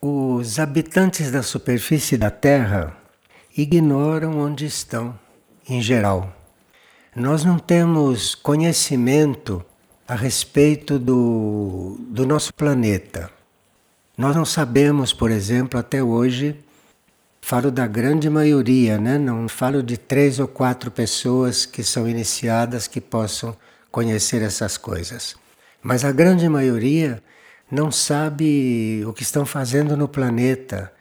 Os habitantes da superfície da Terra ignoram onde estão, em geral. Nós não temos conhecimento a respeito do, do nosso planeta. Nós não sabemos, por exemplo, até hoje, falo da grande maioria, né? não falo de três ou quatro pessoas que são iniciadas que possam conhecer essas coisas. Mas a grande maioria não sabe o que estão fazendo no planeta,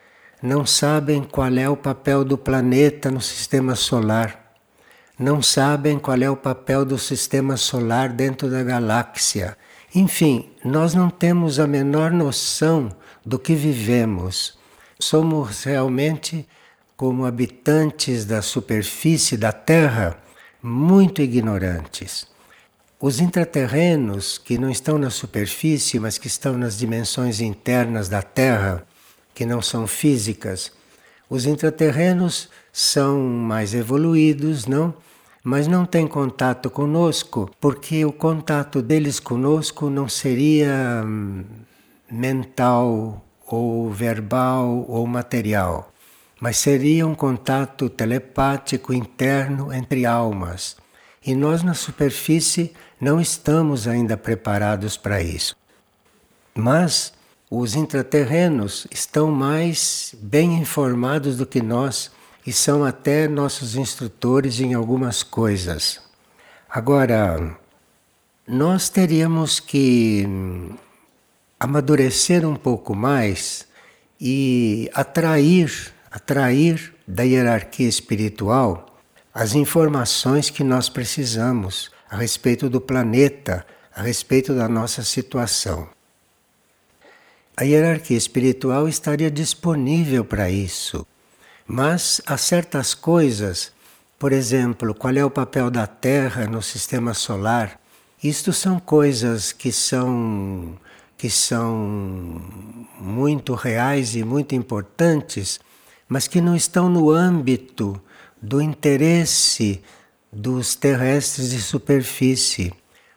não sabem qual é o papel do planeta no sistema solar, não sabem qual é o papel do sistema solar dentro da galáxia. Enfim, nós não temos a menor noção do que vivemos. Somos realmente, como habitantes da superfície da Terra, muito ignorantes. Os intraterrenos, que não estão na superfície, mas que estão nas dimensões internas da Terra, que não são físicas, os intraterrenos são mais evoluídos, não? Mas não têm contato conosco, porque o contato deles conosco não seria hum, mental ou verbal ou material, mas seria um contato telepático interno entre almas. E nós na superfície não estamos ainda preparados para isso. Mas os intraterrenos estão mais bem informados do que nós e são até nossos instrutores em algumas coisas. Agora, nós teríamos que amadurecer um pouco mais e atrair, atrair da hierarquia espiritual as informações que nós precisamos a respeito do planeta, a respeito da nossa situação. A hierarquia espiritual estaria disponível para isso, mas há certas coisas, por exemplo, qual é o papel da Terra no sistema solar, isto são coisas que são que são muito reais e muito importantes, mas que não estão no âmbito do interesse dos terrestres de superfície.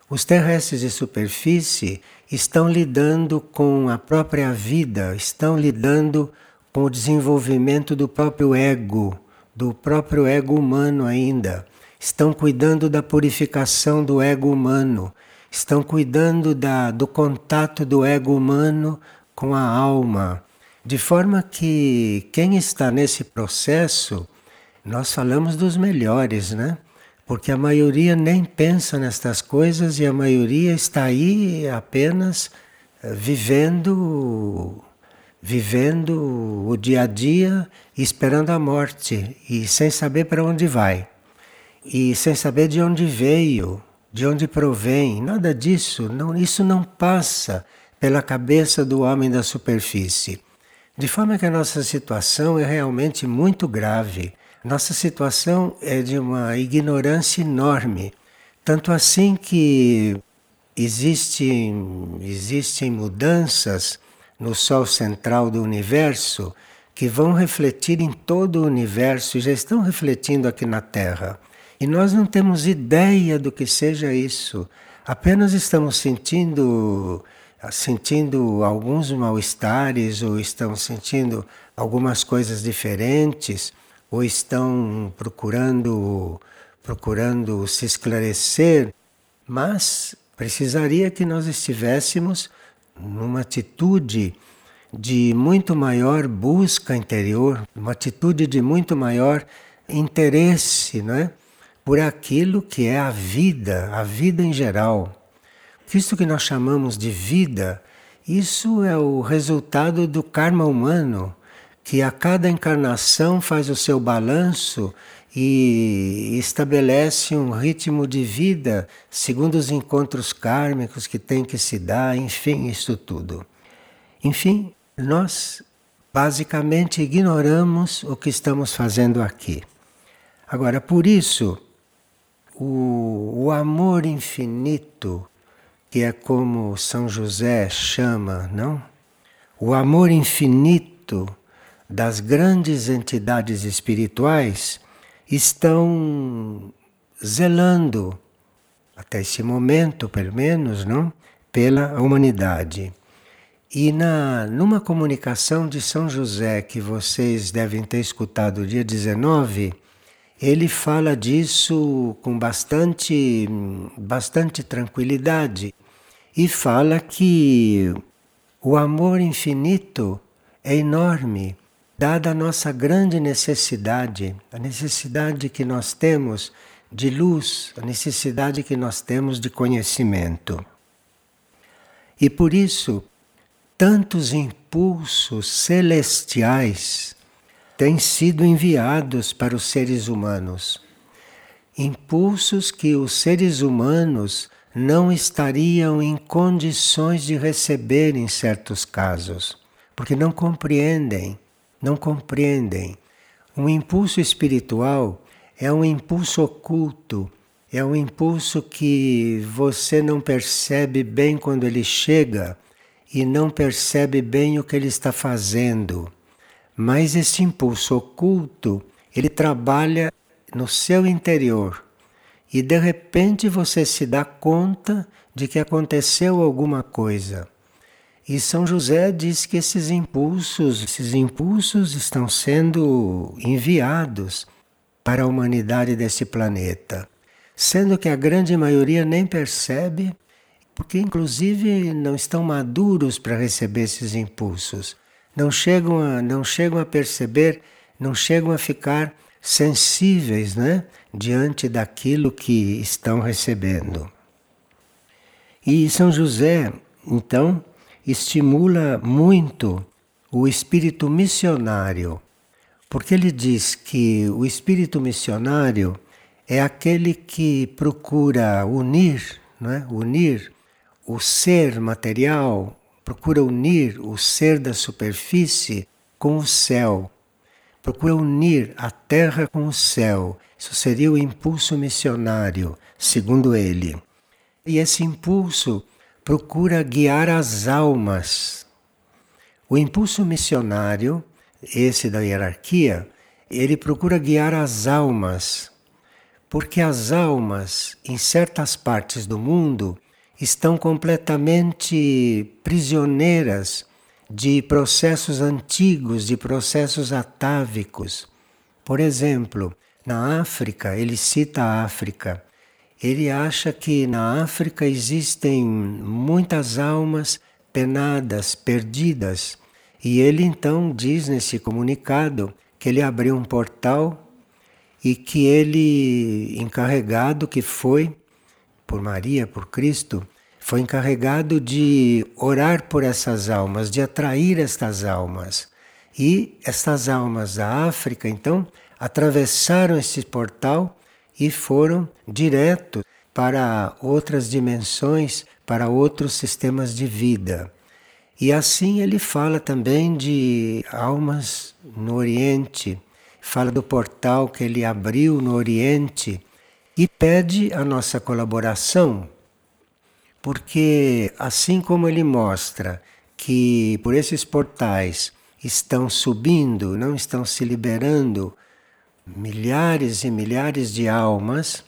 Os terrestres de superfície estão lidando com a própria vida, estão lidando com o desenvolvimento do próprio ego, do próprio ego humano ainda. Estão cuidando da purificação do ego humano, estão cuidando da, do contato do ego humano com a alma. De forma que quem está nesse processo, nós falamos dos melhores, né? porque a maioria nem pensa nestas coisas e a maioria está aí apenas eh, vivendo vivendo o dia a dia esperando a morte e sem saber para onde vai e sem saber de onde veio, de onde provém, nada disso, não, isso não passa pela cabeça do homem da superfície. De forma que a nossa situação é realmente muito grave. Nossa situação é de uma ignorância enorme, tanto assim que existem, existem mudanças no Sol central do universo que vão refletir em todo o universo e já estão refletindo aqui na Terra. E nós não temos ideia do que seja isso. Apenas estamos sentindo sentindo alguns mal-estares ou estamos sentindo algumas coisas diferentes ou estão procurando procurando se esclarecer, mas precisaria que nós estivéssemos numa atitude de muito maior busca interior, uma atitude de muito maior interesse, não é? Por aquilo que é a vida, a vida em geral. Isso que nós chamamos de vida, isso é o resultado do karma humano que a cada encarnação faz o seu balanço e estabelece um ritmo de vida segundo os encontros kármicos que tem que se dar, enfim, isso tudo. Enfim, nós basicamente ignoramos o que estamos fazendo aqui. Agora, por isso, o, o amor infinito, que é como São José chama, não? O amor infinito das grandes entidades espirituais estão zelando, até esse momento, pelo menos, não? pela humanidade. E na, numa comunicação de São José que vocês devem ter escutado dia 19, ele fala disso com bastante, bastante tranquilidade e fala que o amor infinito é enorme, dada a nossa grande necessidade, a necessidade que nós temos de luz, a necessidade que nós temos de conhecimento. E por isso, tantos impulsos celestiais têm sido enviados para os seres humanos. Impulsos que os seres humanos não estariam em condições de receber em certos casos, porque não compreendem, não compreendem. Um impulso espiritual é um impulso oculto, é um impulso que você não percebe bem quando ele chega e não percebe bem o que ele está fazendo. Mas esse impulso oculto, ele trabalha no seu interior. E de repente você se dá conta de que aconteceu alguma coisa. E São José diz que esses impulsos, esses impulsos estão sendo enviados para a humanidade desse planeta, sendo que a grande maioria nem percebe porque inclusive não estão maduros para receber esses impulsos, não chegam a, não chegam a perceber, não chegam a ficar sensíveis né, diante daquilo que estão recebendo. E São José, então, estimula muito o espírito missionário, porque ele diz que o espírito missionário é aquele que procura unir, não é? unir o ser material procura unir o ser da superfície com o céu, procura unir a terra com o céu. Isso seria o impulso missionário, segundo ele. E esse impulso procura guiar as almas. O impulso missionário, esse da hierarquia, ele procura guiar as almas, porque as almas, em certas partes do mundo, estão completamente prisioneiras de processos antigos, de processos atávicos. Por exemplo, na África, ele cita a África. Ele acha que na África existem muitas almas penadas, perdidas. E ele então diz nesse comunicado que ele abriu um portal e que ele, encarregado que foi por Maria, por Cristo, foi encarregado de orar por essas almas, de atrair estas almas. E estas almas da África, então, atravessaram esse portal e foram direto para outras dimensões, para outros sistemas de vida. E assim ele fala também de almas no Oriente, fala do portal que ele abriu no Oriente e pede a nossa colaboração, porque assim como ele mostra que por esses portais estão subindo, não estão se liberando milhares e milhares de almas,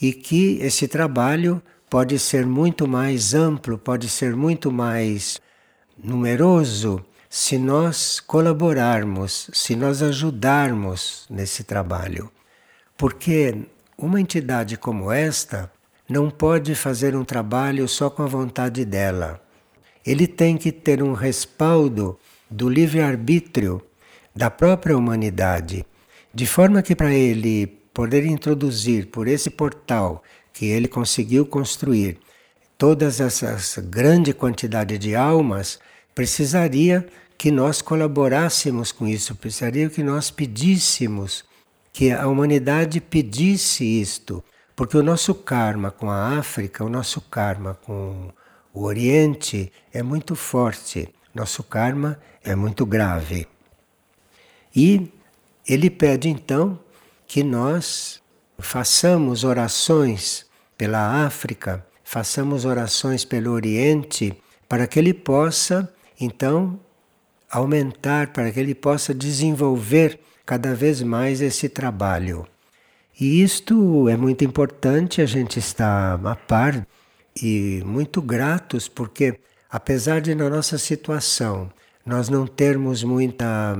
e que esse trabalho pode ser muito mais amplo, pode ser muito mais numeroso se nós colaborarmos, se nós ajudarmos nesse trabalho. Porque uma entidade como esta não pode fazer um trabalho só com a vontade dela. Ele tem que ter um respaldo do livre-arbítrio da própria humanidade, de forma que para ele poder introduzir por esse portal que ele conseguiu construir todas essas grande quantidade de almas, precisaria que nós colaborássemos com isso, precisaria que nós pedíssemos que a humanidade pedisse isto, porque o nosso karma com a África, o nosso karma com o Oriente é muito forte, nosso karma é muito grave. E ele pede então que nós façamos orações pela África, façamos orações pelo Oriente, para que ele possa então aumentar, para que ele possa desenvolver cada vez mais esse trabalho. E isto é muito importante, a gente está a par e muito gratos porque apesar de na nossa situação nós não termos muita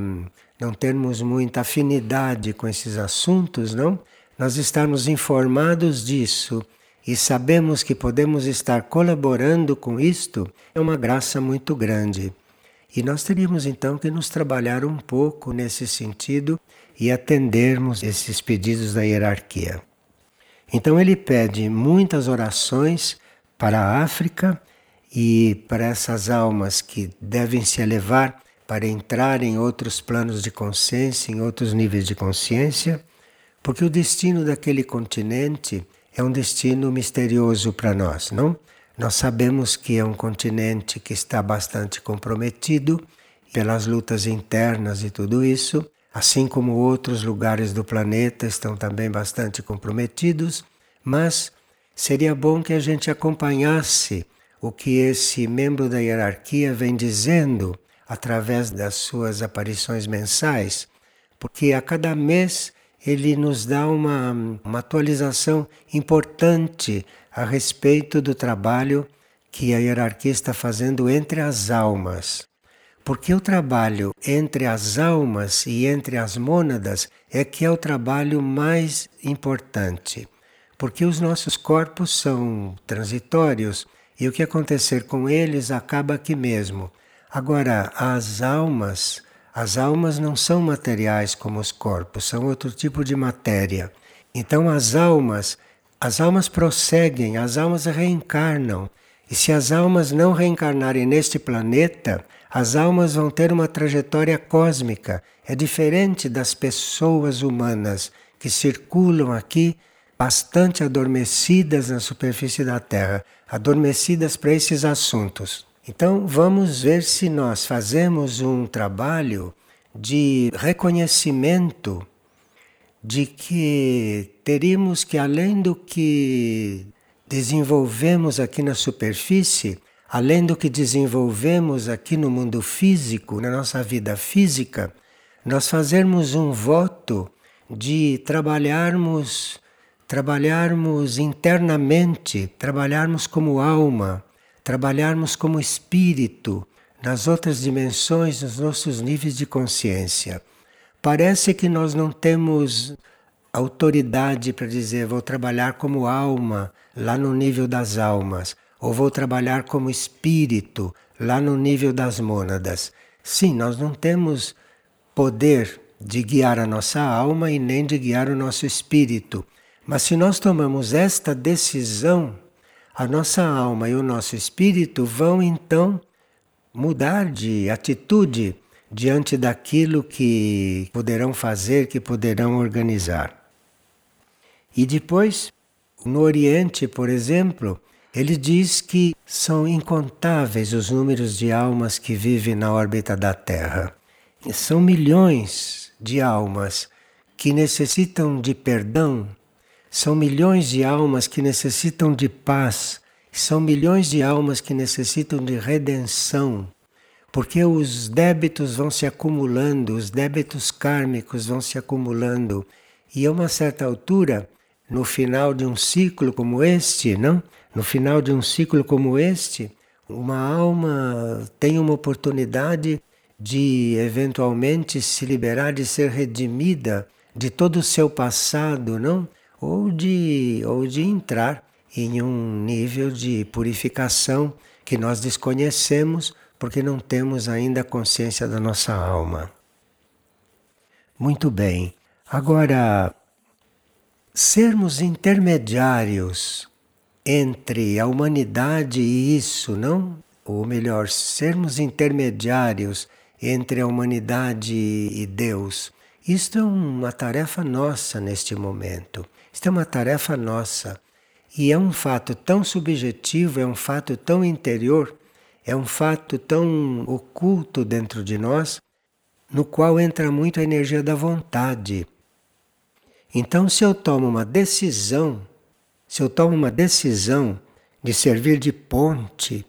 não termos muita afinidade com esses assuntos, não? Nós estarmos informados disso e sabemos que podemos estar colaborando com isto é uma graça muito grande. E nós teríamos então que nos trabalhar um pouco nesse sentido e atendermos esses pedidos da hierarquia. Então ele pede muitas orações para a África e para essas almas que devem se elevar para entrar em outros planos de consciência, em outros níveis de consciência, porque o destino daquele continente é um destino misterioso para nós, não? Nós sabemos que é um continente que está bastante comprometido pelas lutas internas e tudo isso, assim como outros lugares do planeta estão também bastante comprometidos, mas seria bom que a gente acompanhasse o que esse membro da hierarquia vem dizendo através das suas aparições mensais, porque a cada mês ele nos dá uma, uma atualização importante a respeito do trabalho que a hierarquia está fazendo entre as almas. Porque o trabalho entre as almas e entre as mônadas é que é o trabalho mais importante. Porque os nossos corpos são transitórios e o que acontecer com eles acaba aqui mesmo. Agora, as almas, as almas não são materiais como os corpos, são outro tipo de matéria. Então as almas, as almas prosseguem, as almas reencarnam. E se as almas não reencarnarem neste planeta, as almas vão ter uma trajetória cósmica. É diferente das pessoas humanas que circulam aqui bastante adormecidas na superfície da Terra, adormecidas para esses assuntos. Então vamos ver se nós fazemos um trabalho de reconhecimento de que teríamos que, além do que desenvolvemos aqui na superfície, além do que desenvolvemos aqui no mundo físico, na nossa vida física, nós fazermos um voto de trabalharmos trabalharmos internamente, trabalharmos como alma, trabalharmos como espírito nas outras dimensões, nos nossos níveis de consciência. Parece que nós não temos autoridade para dizer vou trabalhar como alma lá no nível das almas, ou vou trabalhar como espírito lá no nível das mônadas. Sim, nós não temos poder de guiar a nossa alma e nem de guiar o nosso espírito. Mas se nós tomamos esta decisão, a nossa alma e o nosso espírito vão então mudar de atitude diante daquilo que poderão fazer, que poderão organizar. E depois, no Oriente, por exemplo, ele diz que são incontáveis os números de almas que vivem na órbita da Terra. São milhões de almas que necessitam de perdão, são milhões de almas que necessitam de paz, são milhões de almas que necessitam de redenção, porque os débitos vão se acumulando, os débitos kármicos vão se acumulando, e a uma certa altura, no final de um ciclo como este, não? No final de um ciclo como este, uma alma tem uma oportunidade de eventualmente se liberar, de ser redimida de todo o seu passado, não? Ou de, ou de entrar em um nível de purificação que nós desconhecemos porque não temos ainda consciência da nossa alma. Muito bem. Agora, sermos intermediários entre a humanidade e isso, não? Ou melhor, sermos intermediários entre a humanidade e Deus. Isto é uma tarefa nossa neste momento. Isto é uma tarefa nossa. E é um fato tão subjetivo, é um fato tão interior, é um fato tão oculto dentro de nós, no qual entra muito a energia da vontade. Então, se eu tomo uma decisão, se eu tomo uma decisão de servir de ponte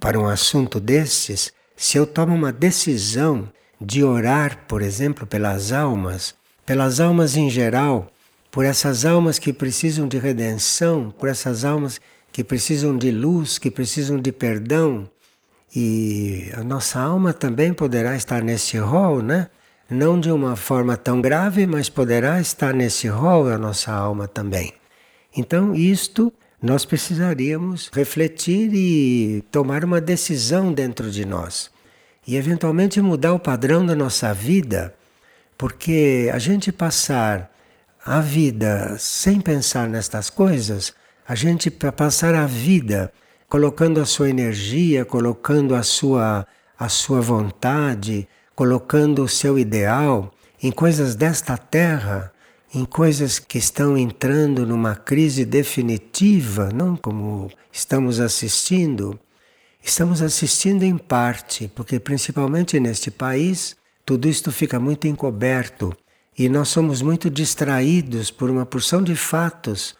para um assunto desses, se eu tomo uma decisão de orar, por exemplo, pelas almas, pelas almas em geral, por essas almas que precisam de redenção, por essas almas que precisam de luz, que precisam de perdão, E a nossa alma também poderá estar nesse rol, né? Não de uma forma tão grave, mas poderá estar nesse rol a nossa alma também. Então, isto nós precisaríamos refletir e tomar uma decisão dentro de nós. E eventualmente mudar o padrão da nossa vida, porque a gente passar a vida sem pensar nestas coisas, a gente passar a vida colocando a sua energia, colocando a sua, a sua vontade, colocando o seu ideal em coisas desta terra, em coisas que estão entrando numa crise definitiva, não como estamos assistindo. Estamos assistindo em parte, porque principalmente neste país, tudo isto fica muito encoberto e nós somos muito distraídos por uma porção de fatos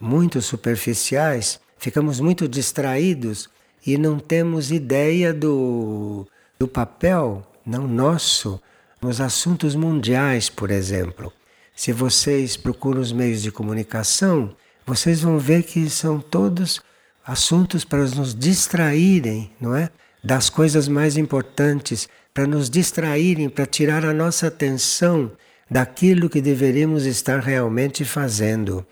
muito superficiais ficamos muito distraídos e não temos ideia do, do papel, não nosso, nos assuntos mundiais, por exemplo. Se vocês procuram os meios de comunicação, vocês vão ver que são todos assuntos para nos distraírem, não é? Das coisas mais importantes, para nos distraírem, para tirar a nossa atenção daquilo que deveríamos estar realmente fazendo.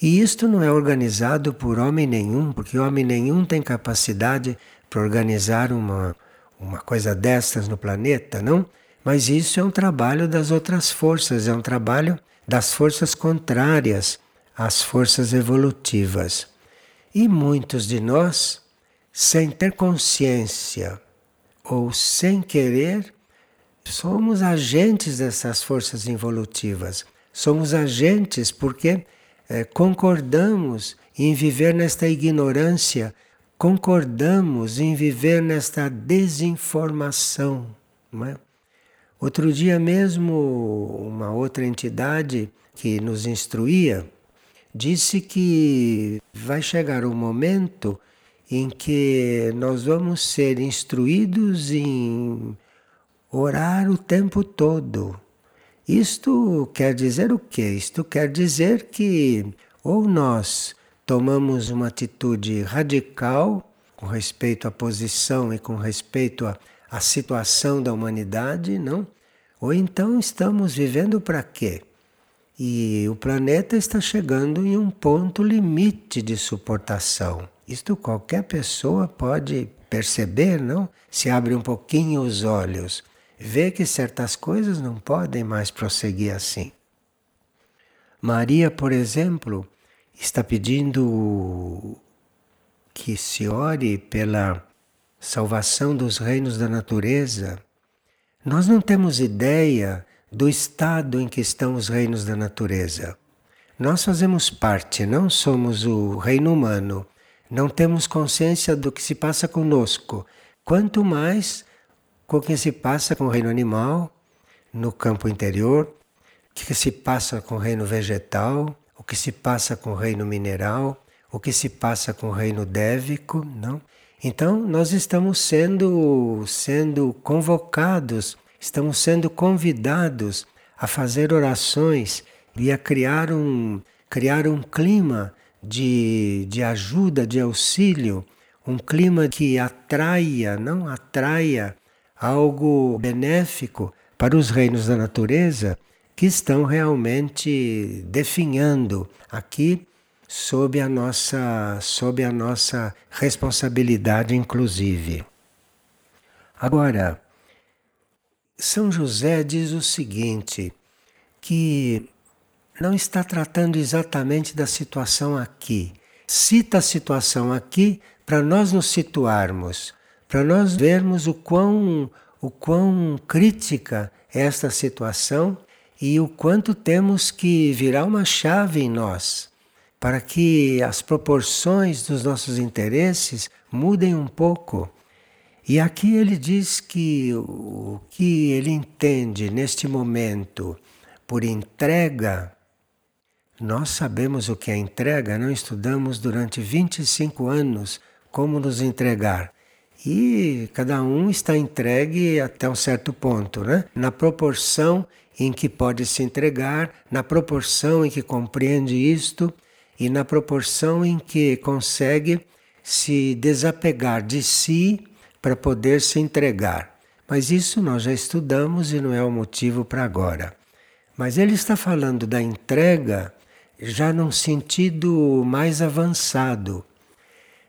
E isto não é organizado por homem nenhum, porque homem nenhum tem capacidade para organizar uma, uma coisa destas no planeta, não? Mas isso é um trabalho das outras forças, é um trabalho das forças contrárias às forças evolutivas. E muitos de nós, sem ter consciência ou sem querer, somos agentes dessas forças evolutivas. Somos agentes porque é, concordamos em viver nesta ignorância, concordamos em viver nesta desinformação. É? Outro dia mesmo, uma outra entidade que nos instruía disse que vai chegar um momento em que nós vamos ser instruídos em orar o tempo todo isto quer dizer o quê? Isto quer dizer que ou nós tomamos uma atitude radical com respeito à posição e com respeito à, à situação da humanidade, não? Ou então estamos vivendo para quê? E o planeta está chegando em um ponto limite de suportação. Isto qualquer pessoa pode perceber, não? Se abre um pouquinho os olhos vê que certas coisas não podem mais prosseguir assim. Maria, por exemplo, está pedindo que se ore pela salvação dos reinos da natureza. Nós não temos ideia do estado em que estão os reinos da natureza. Nós fazemos parte, não somos o reino humano, não temos consciência do que se passa conosco, quanto mais com o que se passa com o reino animal no campo interior, o que se passa com o reino vegetal, o que se passa com o reino mineral, o que se passa com o reino dévico, não? Então nós estamos sendo sendo convocados, estamos sendo convidados a fazer orações e a criar um criar um clima de, de ajuda, de auxílio, um clima que atraia, não? Atraia algo benéfico para os reinos da natureza que estão realmente definhando aqui sob a nossa sob a nossa responsabilidade inclusive. Agora, São José diz o seguinte, que não está tratando exatamente da situação aqui. Cita a situação aqui para nós nos situarmos para nós vermos o quão, o quão crítica é esta situação e o quanto temos que virar uma chave em nós para que as proporções dos nossos interesses mudem um pouco. E aqui ele diz que o que ele entende neste momento por entrega, nós sabemos o que é entrega, não estudamos durante 25 anos como nos entregar. E cada um está entregue até um certo ponto, né? Na proporção em que pode se entregar, na proporção em que compreende isto e na proporção em que consegue se desapegar de si para poder se entregar. Mas isso nós já estudamos e não é o motivo para agora. Mas ele está falando da entrega já num sentido mais avançado.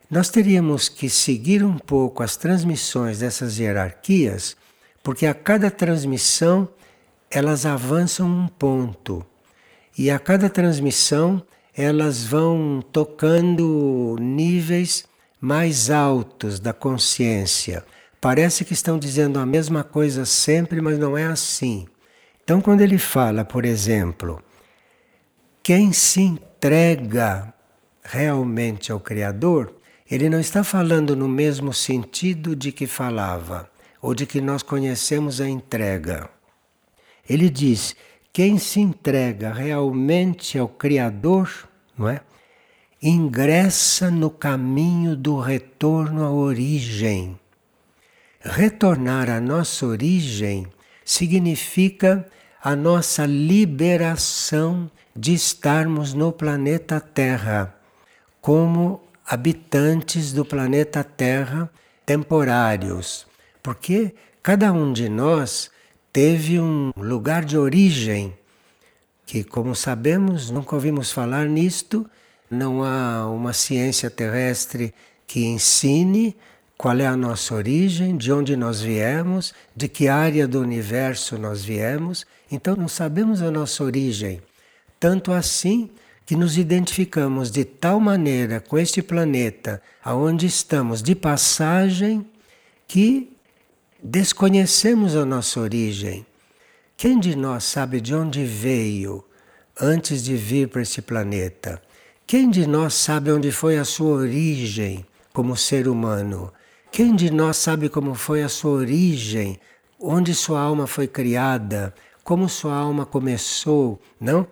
Nós teríamos que seguir um pouco as transmissões dessas hierarquias, porque a cada transmissão elas avançam um ponto. E a cada transmissão elas vão tocando níveis mais altos da consciência. Parece que estão dizendo a mesma coisa sempre, mas não é assim. Então, quando ele fala, por exemplo, quem se entrega realmente ao Criador, ele não está falando no mesmo sentido de que falava, ou de que nós conhecemos a entrega. Ele diz: quem se entrega realmente ao Criador, não é? Ingressa no caminho do retorno à origem. Retornar à nossa origem significa a nossa liberação de estarmos no planeta Terra como habitantes do planeta Terra temporários, porque cada um de nós teve um lugar de origem que, como sabemos, nunca ouvimos falar nisto, não há uma ciência terrestre que ensine qual é a nossa origem, de onde nós viemos, de que área do universo nós viemos. Então não sabemos a nossa origem. Tanto assim que nos identificamos de tal maneira com este planeta, aonde estamos de passagem, que desconhecemos a nossa origem. Quem de nós sabe de onde veio antes de vir para esse planeta? Quem de nós sabe onde foi a sua origem como ser humano? Quem de nós sabe como foi a sua origem? Onde sua alma foi criada? Como sua alma começou? Não?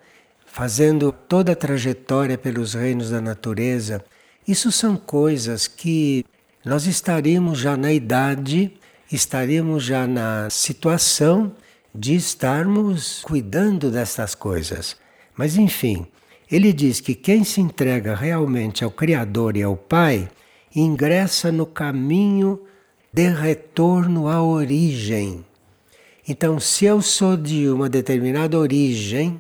Fazendo toda a trajetória pelos reinos da natureza. Isso são coisas que nós estaríamos já na idade estaríamos já na situação de estarmos cuidando dessas coisas. Mas enfim, ele diz que quem se entrega realmente ao Criador e ao Pai ingressa no caminho de retorno à origem. Então, se eu sou de uma determinada origem,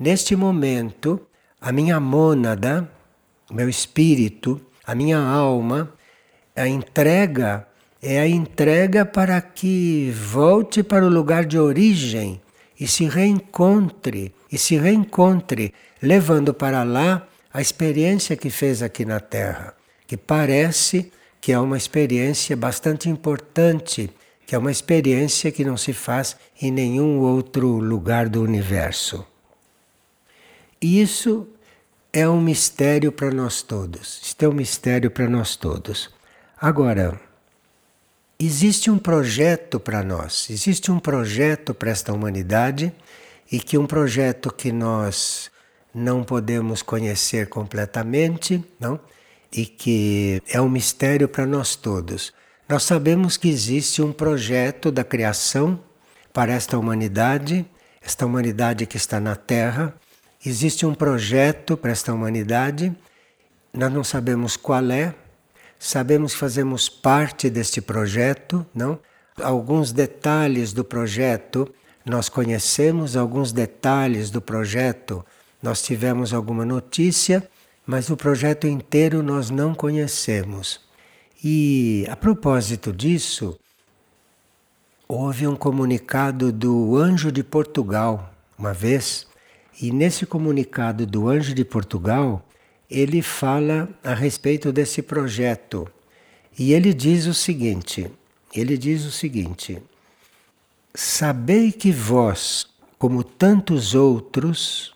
neste momento, a minha mônada, meu espírito, a minha alma, a entrega é a entrega para que volte para o lugar de origem e se reencontre, e se reencontre, levando para lá a experiência que fez aqui na Terra, que parece que é uma experiência bastante importante, que é uma experiência que não se faz em nenhum outro lugar do universo. Isso é um mistério para nós todos. Isto é um mistério para nós todos. Agora, existe um projeto para nós, existe um projeto para esta humanidade e que um projeto que nós não podemos conhecer completamente, não? E que é um mistério para nós todos. Nós sabemos que existe um projeto da criação para esta humanidade, esta humanidade que está na Terra. Existe um projeto para esta humanidade, nós não sabemos qual é, Sabemos que fazemos parte deste projeto, não? Alguns detalhes do projeto nós conhecemos, alguns detalhes do projeto nós tivemos alguma notícia, mas o projeto inteiro nós não conhecemos. E a propósito disso, houve um comunicado do Anjo de Portugal uma vez, e nesse comunicado do Anjo de Portugal ele fala a respeito desse projeto. E ele diz o seguinte: ele diz o seguinte: Sabei que vós, como tantos outros,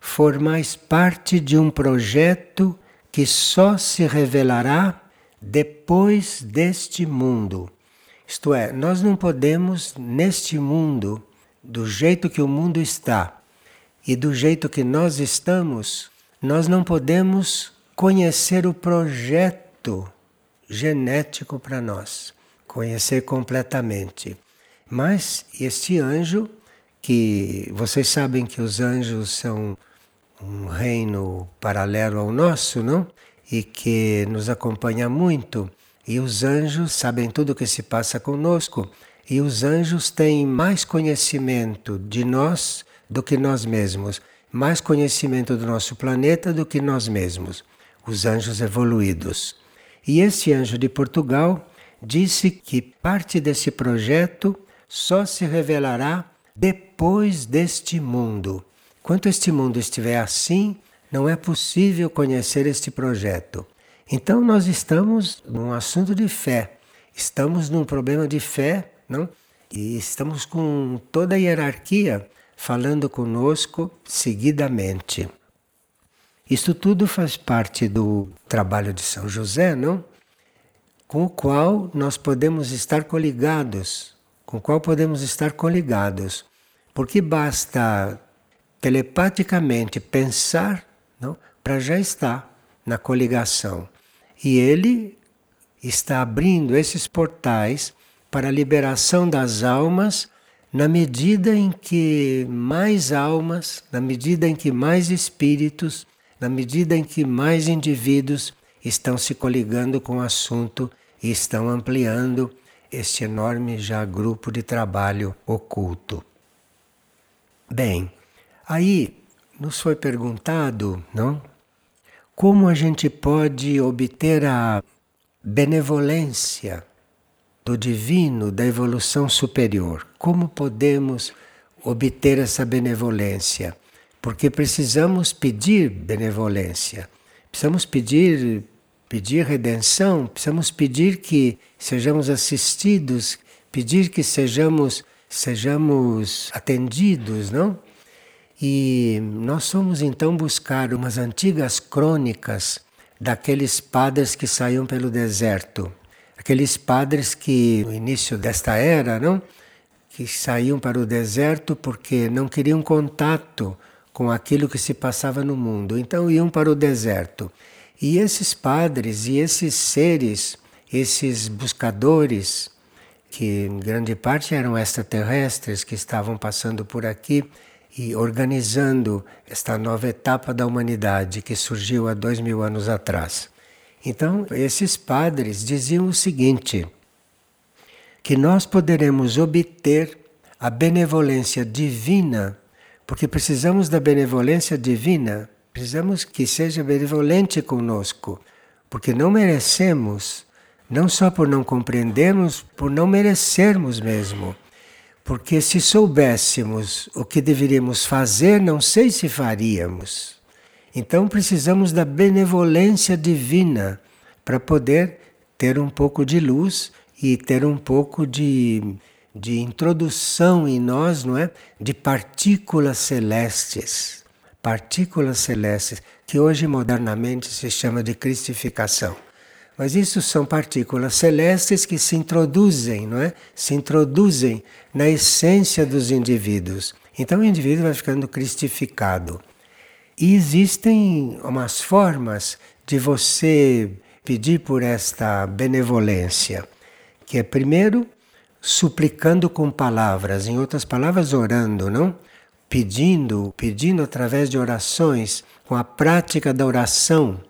formais parte de um projeto que só se revelará depois deste mundo. Isto é, nós não podemos, neste mundo, do jeito que o mundo está e do jeito que nós estamos, nós não podemos conhecer o projeto genético para nós, conhecer completamente. Mas este anjo, que vocês sabem que os anjos são um reino paralelo ao nosso, não? E que nos acompanha muito. E os anjos sabem tudo o que se passa conosco. E os anjos têm mais conhecimento de nós do que nós mesmos, mais conhecimento do nosso planeta do que nós mesmos, os anjos evoluídos. E esse anjo de Portugal disse que parte desse projeto só se revelará depois deste mundo. Quanto este mundo estiver assim, não é possível conhecer este projeto. Então nós estamos num assunto de fé, estamos num problema de fé, não? E estamos com toda a hierarquia falando conosco seguidamente. Isto tudo faz parte do trabalho de São José, não? Com o qual nós podemos estar coligados, com o qual podemos estar coligados, porque basta telepaticamente pensar, não, para já estar na coligação. E ele está abrindo esses portais para a liberação das almas na medida em que mais almas, na medida em que mais espíritos, na medida em que mais indivíduos estão se coligando com o assunto e estão ampliando este enorme já grupo de trabalho oculto. Bem, aí nos foi perguntado, não? Como a gente pode obter a benevolência do divino, da evolução superior? Como podemos obter essa benevolência? Porque precisamos pedir benevolência, precisamos pedir pedir redenção, precisamos pedir que sejamos assistidos, pedir que sejamos sejamos atendidos, não? E nós fomos então buscar umas antigas crônicas daqueles padres que saíam pelo deserto. Aqueles padres que no início desta era, não? Que saíam para o deserto porque não queriam contato com aquilo que se passava no mundo. Então iam para o deserto. E esses padres e esses seres, esses buscadores, que em grande parte eram extraterrestres que estavam passando por aqui, e organizando esta nova etapa da humanidade que surgiu há dois mil anos atrás. Então, esses padres diziam o seguinte: que nós poderemos obter a benevolência divina, porque precisamos da benevolência divina, precisamos que seja benevolente conosco, porque não merecemos, não só por não compreendermos, por não merecermos mesmo. Porque se soubéssemos o que deveríamos fazer, não sei se faríamos. Então precisamos da benevolência divina para poder ter um pouco de luz e ter um pouco de, de introdução em nós, não é? De partículas celestes. Partículas celestes, que hoje modernamente se chama de cristificação. Mas isso são partículas celestes que se introduzem, não é? Se introduzem na essência dos indivíduos. Então o indivíduo vai ficando cristificado. E existem umas formas de você pedir por esta benevolência, que é primeiro suplicando com palavras, em outras palavras orando, não? Pedindo, pedindo através de orações, com a prática da oração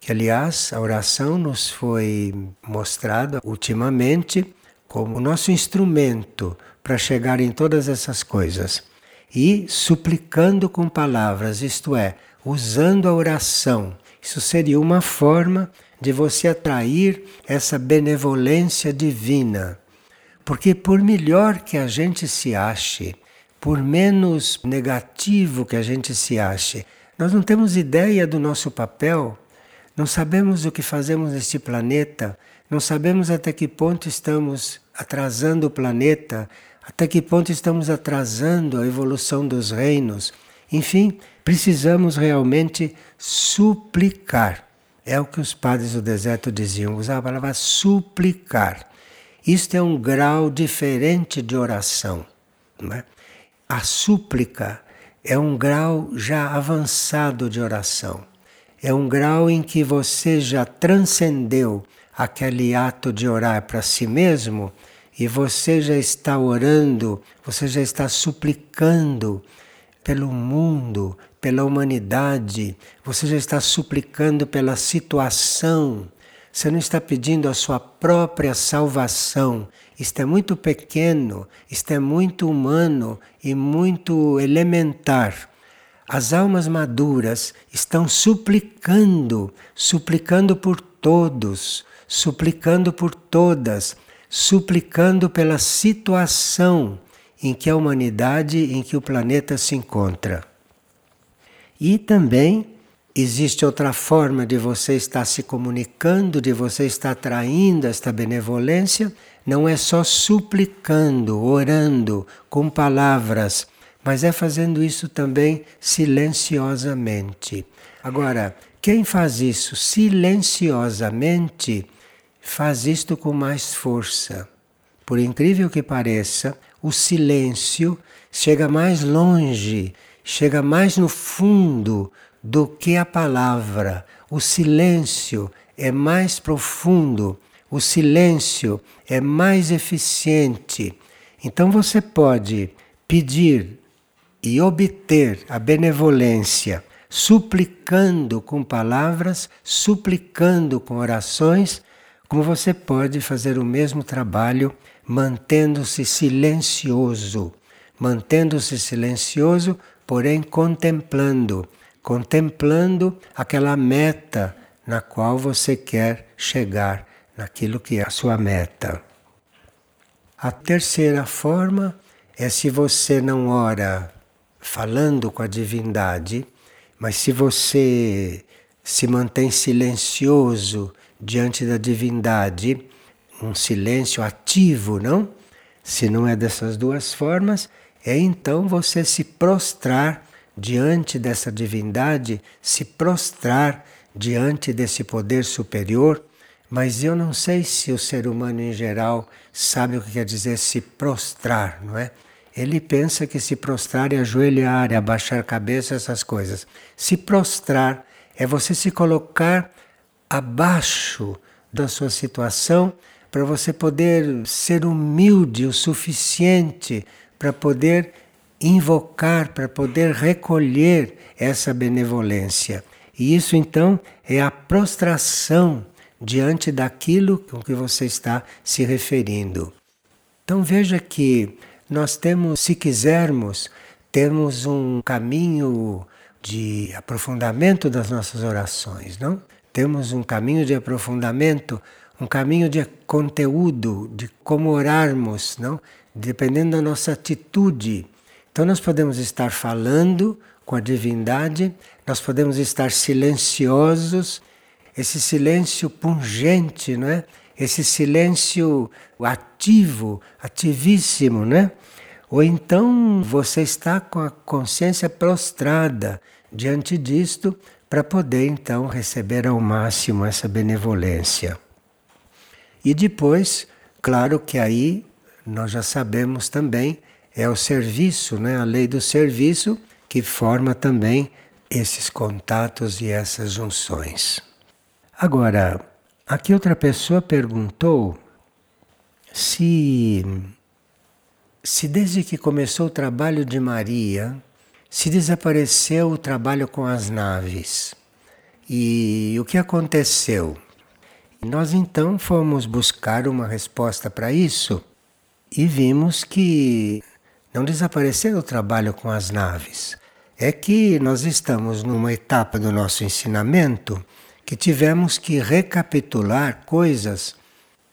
que aliás a oração nos foi mostrada ultimamente como o nosso instrumento para chegar em todas essas coisas. E suplicando com palavras, isto é, usando a oração. Isso seria uma forma de você atrair essa benevolência divina. Porque por melhor que a gente se ache, por menos negativo que a gente se ache, nós não temos ideia do nosso papel não sabemos o que fazemos neste planeta, não sabemos até que ponto estamos atrasando o planeta, até que ponto estamos atrasando a evolução dos reinos. Enfim, precisamos realmente suplicar. É o que os padres do deserto diziam, usar a palavra suplicar. Isto é um grau diferente de oração. É? A súplica é um grau já avançado de oração é um grau em que você já transcendeu aquele ato de orar para si mesmo e você já está orando, você já está suplicando pelo mundo, pela humanidade, você já está suplicando pela situação Você não está pedindo a sua própria salvação. Isto é muito pequeno, isto é muito humano e muito elementar. As almas maduras estão suplicando, suplicando por todos, suplicando por todas, suplicando pela situação em que a humanidade, em que o planeta se encontra. E também existe outra forma de você estar se comunicando, de você estar atraindo esta benevolência, não é só suplicando, orando com palavras mas é fazendo isso também silenciosamente. Agora, quem faz isso silenciosamente faz isto com mais força. Por incrível que pareça, o silêncio chega mais longe, chega mais no fundo do que a palavra. O silêncio é mais profundo, o silêncio é mais eficiente. Então você pode pedir e obter a benevolência, suplicando com palavras, suplicando com orações, como você pode fazer o mesmo trabalho mantendo-se silencioso, mantendo-se silencioso, porém contemplando, contemplando aquela meta na qual você quer chegar, naquilo que é a sua meta. A terceira forma é se você não ora falando com a divindade, mas se você se mantém silencioso diante da divindade, um silêncio ativo, não? Se não é dessas duas formas, é então você se prostrar diante dessa divindade, se prostrar diante desse poder superior. Mas eu não sei se o ser humano em geral sabe o que quer dizer se prostrar, não é? Ele pensa que se prostrar é ajoelhar, é abaixar a cabeça, essas coisas. Se prostrar é você se colocar abaixo da sua situação para você poder ser humilde o suficiente para poder invocar, para poder recolher essa benevolência. E isso então é a prostração diante daquilo com que você está se referindo. Então veja que nós temos, se quisermos, temos um caminho de aprofundamento das nossas orações, não? Temos um caminho de aprofundamento, um caminho de conteúdo, de como orarmos, não? Dependendo da nossa atitude. Então nós podemos estar falando com a divindade, nós podemos estar silenciosos, esse silêncio pungente, não é? esse silêncio ativo, ativíssimo, né? Ou então você está com a consciência prostrada diante disto para poder então receber ao máximo essa benevolência. E depois, claro que aí nós já sabemos também é o serviço, né? A lei do serviço que forma também esses contatos e essas junções. Agora, Aqui outra pessoa perguntou se, se desde que começou o trabalho de Maria, se desapareceu o trabalho com as naves. E o que aconteceu? Nós então fomos buscar uma resposta para isso e vimos que não desapareceu o trabalho com as naves. É que nós estamos numa etapa do nosso ensinamento que tivemos que recapitular coisas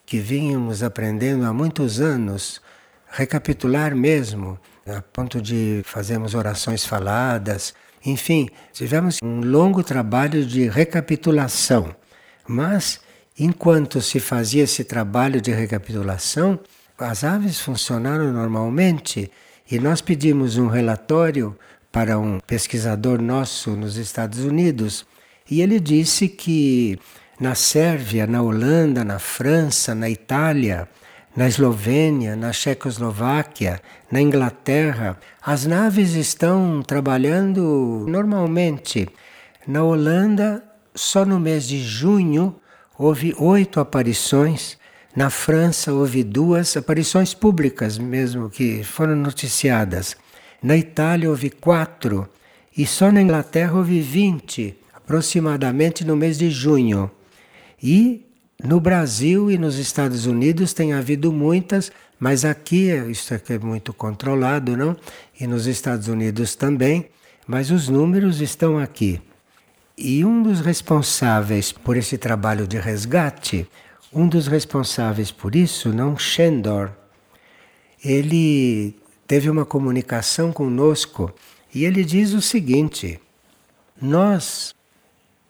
que vínhamos aprendendo há muitos anos, recapitular mesmo, a ponto de fazermos orações faladas, enfim, tivemos um longo trabalho de recapitulação. Mas, enquanto se fazia esse trabalho de recapitulação, as aves funcionaram normalmente e nós pedimos um relatório para um pesquisador nosso nos Estados Unidos e ele disse que na Sérvia, na Holanda, na França, na Itália, na Eslovênia, na Checoslováquia, na Inglaterra, as naves estão trabalhando normalmente. Na Holanda, só no mês de junho houve oito aparições. Na França houve duas aparições públicas mesmo que foram noticiadas. Na Itália houve quatro e só na Inglaterra houve vinte aproximadamente no mês de junho. E No Brasil e nos Estados Unidos tem havido muitas, mas aqui isso aqui é muito controlado, não? E nos Estados Unidos também, mas os números estão aqui. E um dos responsáveis por esse trabalho de resgate, um dos responsáveis por isso, não Shendor, ele teve uma comunicação conosco e ele diz o seguinte: nós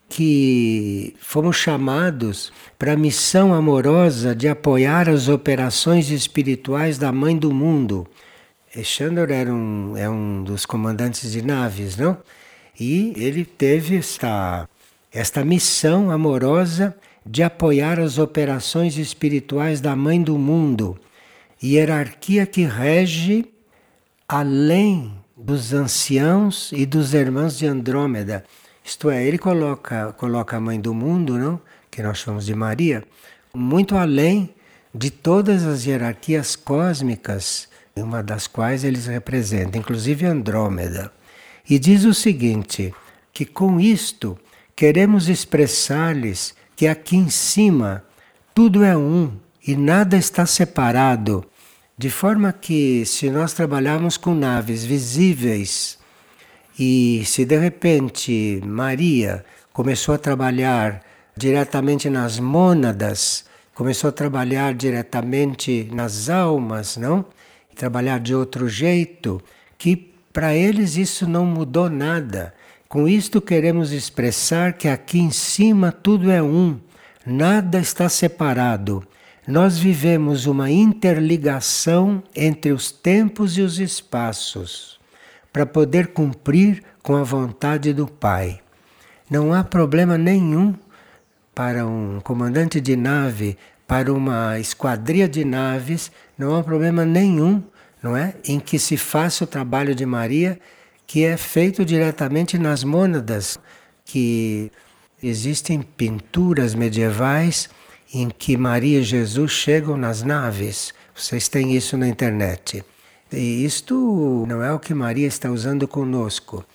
que fomos chamados para a missão amorosa de apoiar as operações espirituais da Mãe do Mundo. Chandor era um, é um dos comandantes de naves, não? E ele teve esta, esta missão amorosa de apoiar as operações espirituais da Mãe do Mundo, hierarquia que rege além dos anciãos e dos irmãos de Andrômeda. Isto é, ele coloca, coloca a mãe do mundo, não? que nós chamamos de Maria, muito além de todas as hierarquias cósmicas, uma das quais eles representam, inclusive Andrômeda. E diz o seguinte: que com isto queremos expressar-lhes que aqui em cima tudo é um e nada está separado, de forma que se nós trabalharmos com naves visíveis e se de repente Maria começou a trabalhar diretamente nas mônadas, começou a trabalhar diretamente nas almas, não? Trabalhar de outro jeito, que para eles isso não mudou nada. Com isto queremos expressar que aqui em cima tudo é um, nada está separado. Nós vivemos uma interligação entre os tempos e os espaços para poder cumprir com a vontade do Pai. Não há problema nenhum para um comandante de nave, para uma esquadria de naves, não há problema nenhum, não é, em que se faça o trabalho de Maria, que é feito diretamente nas mônadas, que existem pinturas medievais em que Maria e Jesus chegam nas naves. Vocês têm isso na internet. E isto não é o que Maria está usando conosco.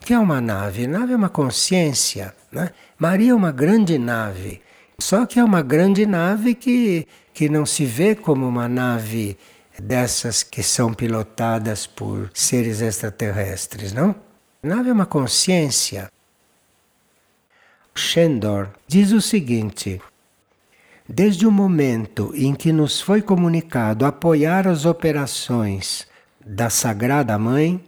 O que é uma nave? Nave é uma consciência. Né? Maria é uma grande nave. Só que é uma grande nave que, que não se vê como uma nave dessas que são pilotadas por seres extraterrestres, não? Nave é uma consciência. Shendor diz o seguinte: Desde o momento em que nos foi comunicado apoiar as operações da Sagrada Mãe,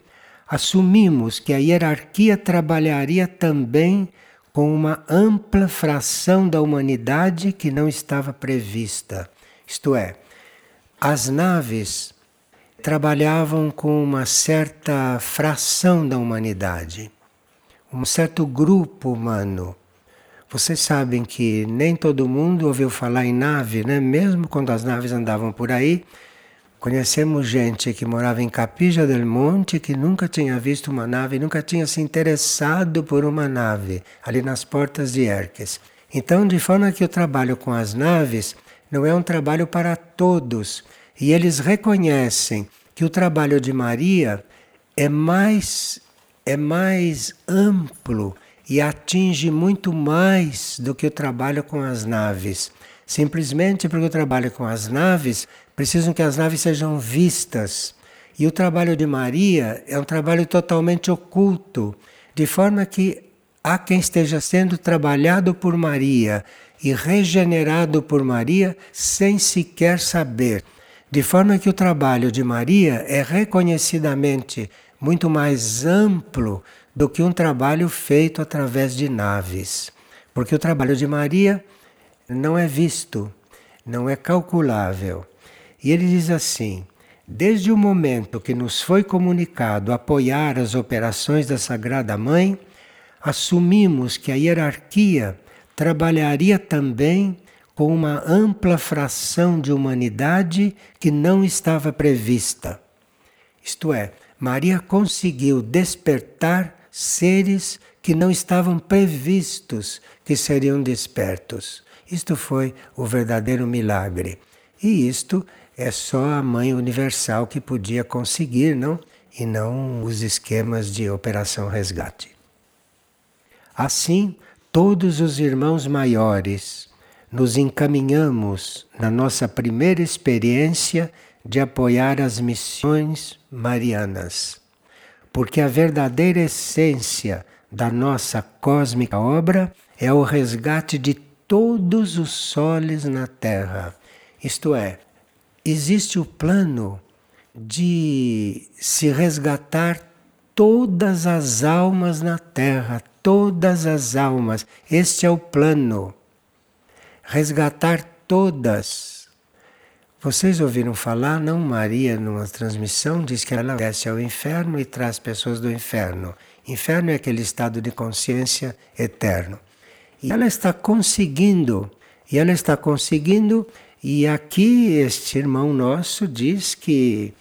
assumimos que a hierarquia trabalharia também com uma ampla fração da humanidade que não estava prevista. Isto é, as naves trabalhavam com uma certa fração da humanidade, um certo grupo humano vocês sabem que nem todo mundo ouviu falar em nave, né? Mesmo quando as naves andavam por aí, conhecemos gente que morava em Capija del Monte que nunca tinha visto uma nave, nunca tinha se interessado por uma nave, ali nas portas de Erques. Então, de forma que o trabalho com as naves não é um trabalho para todos, e eles reconhecem que o trabalho de Maria é mais é mais amplo e atinge muito mais do que o trabalho com as naves. Simplesmente porque o trabalho com as naves precisam que as naves sejam vistas. E o trabalho de Maria é um trabalho totalmente oculto, de forma que há quem esteja sendo trabalhado por Maria e regenerado por Maria sem sequer saber. De forma que o trabalho de Maria é reconhecidamente muito mais amplo do que um trabalho feito através de naves. Porque o trabalho de Maria não é visto, não é calculável. E ele diz assim: desde o momento que nos foi comunicado apoiar as operações da Sagrada Mãe, assumimos que a hierarquia trabalharia também com uma ampla fração de humanidade que não estava prevista. Isto é, Maria conseguiu despertar seres que não estavam previstos que seriam despertos. Isto foi o verdadeiro milagre. E isto é só a Mãe Universal que podia conseguir, não? E não os esquemas de operação resgate. Assim, todos os irmãos maiores, nos encaminhamos na nossa primeira experiência de apoiar as missões marianas. Porque a verdadeira essência da nossa cósmica obra é o resgate de todos os soles na Terra. Isto é, existe o plano de se resgatar todas as almas na Terra, todas as almas. Este é o plano. Resgatar todas. Vocês ouviram falar, não? Maria, numa transmissão, diz que ela desce ao inferno e traz pessoas do inferno. Inferno é aquele estado de consciência eterno. E ela está conseguindo, e ela está conseguindo, e aqui este irmão nosso diz que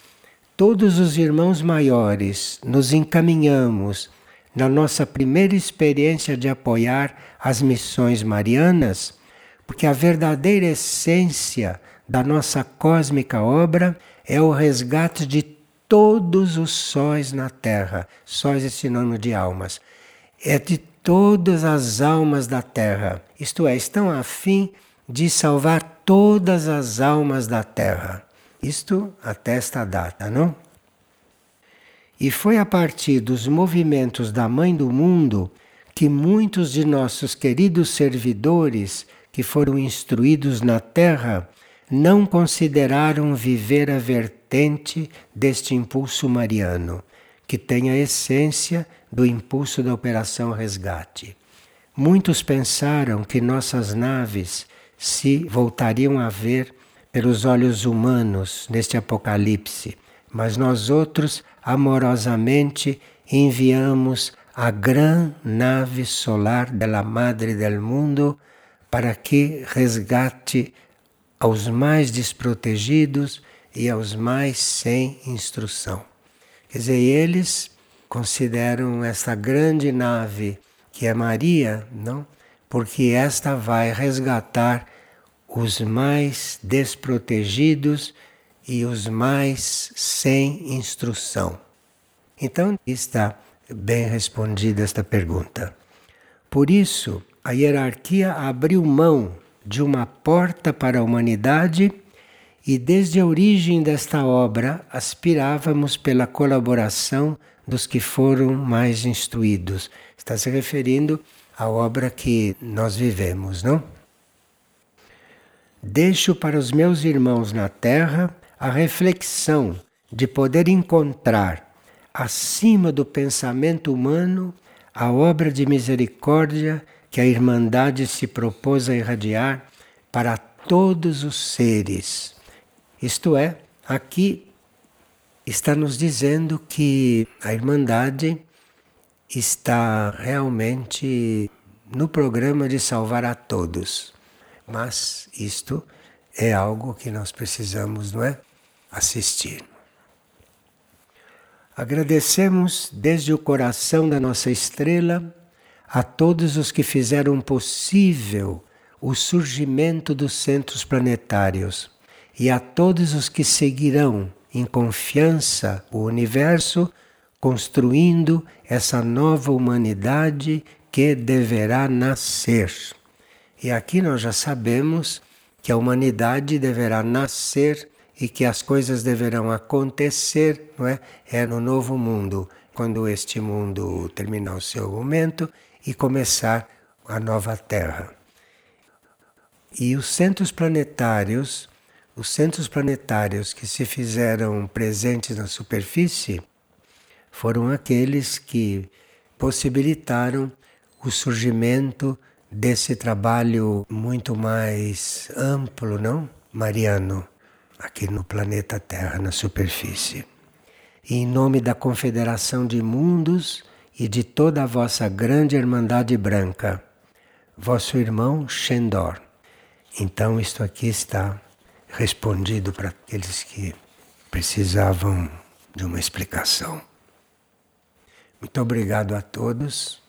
todos os irmãos maiores nos encaminhamos na nossa primeira experiência de apoiar as missões marianas, porque a verdadeira essência da nossa cósmica obra é o resgate de todos os sóis na Terra. Sóis é sinônimo de almas. É de todas as almas da terra, isto é, estão a fim de salvar todas as almas da terra. Isto atesta a data, não? E foi a partir dos movimentos da Mãe do Mundo que muitos de nossos queridos servidores que foram instruídos na terra não consideraram viver a vertente deste impulso mariano que tem a essência do impulso da Operação Resgate. Muitos pensaram que nossas naves se voltariam a ver pelos olhos humanos neste apocalipse, mas nós outros amorosamente enviamos a gran nave solar da Madre del Mundo para que resgate aos mais desprotegidos e aos mais sem instrução. Quer dizer, eles consideram essa grande nave que é Maria, não? Porque esta vai resgatar os mais desprotegidos e os mais sem instrução. Então está bem respondida esta pergunta. Por isso, a hierarquia abriu mão de uma porta para a humanidade e desde a origem desta obra aspirávamos pela colaboração dos que foram mais instruídos. Está se referindo à obra que nós vivemos, não? Deixo para os meus irmãos na terra a reflexão de poder encontrar acima do pensamento humano a obra de misericórdia que a Irmandade se propôs a irradiar para todos os seres isto é, aqui está nos dizendo que a Irmandade está realmente no programa de salvar a todos. Mas isto é algo que nós precisamos, não é? Assistir. Agradecemos desde o coração da nossa estrela a todos os que fizeram possível o surgimento dos centros planetários e a todos os que seguirão em confiança o universo, construindo essa nova humanidade que deverá nascer. E aqui nós já sabemos que a humanidade deverá nascer e que as coisas deverão acontecer, não é? É no novo mundo, quando este mundo terminar o seu momento e começar a nova Terra. E os centros planetários os centros planetários que se fizeram presentes na superfície foram aqueles que possibilitaram o surgimento desse trabalho muito mais amplo, não? Mariano, aqui no planeta Terra, na superfície. E em nome da Confederação de Mundos e de toda a vossa grande Irmandade Branca, vosso irmão Shendor. Então, isto aqui está respondido para aqueles que precisavam de uma explicação. Muito obrigado a todos.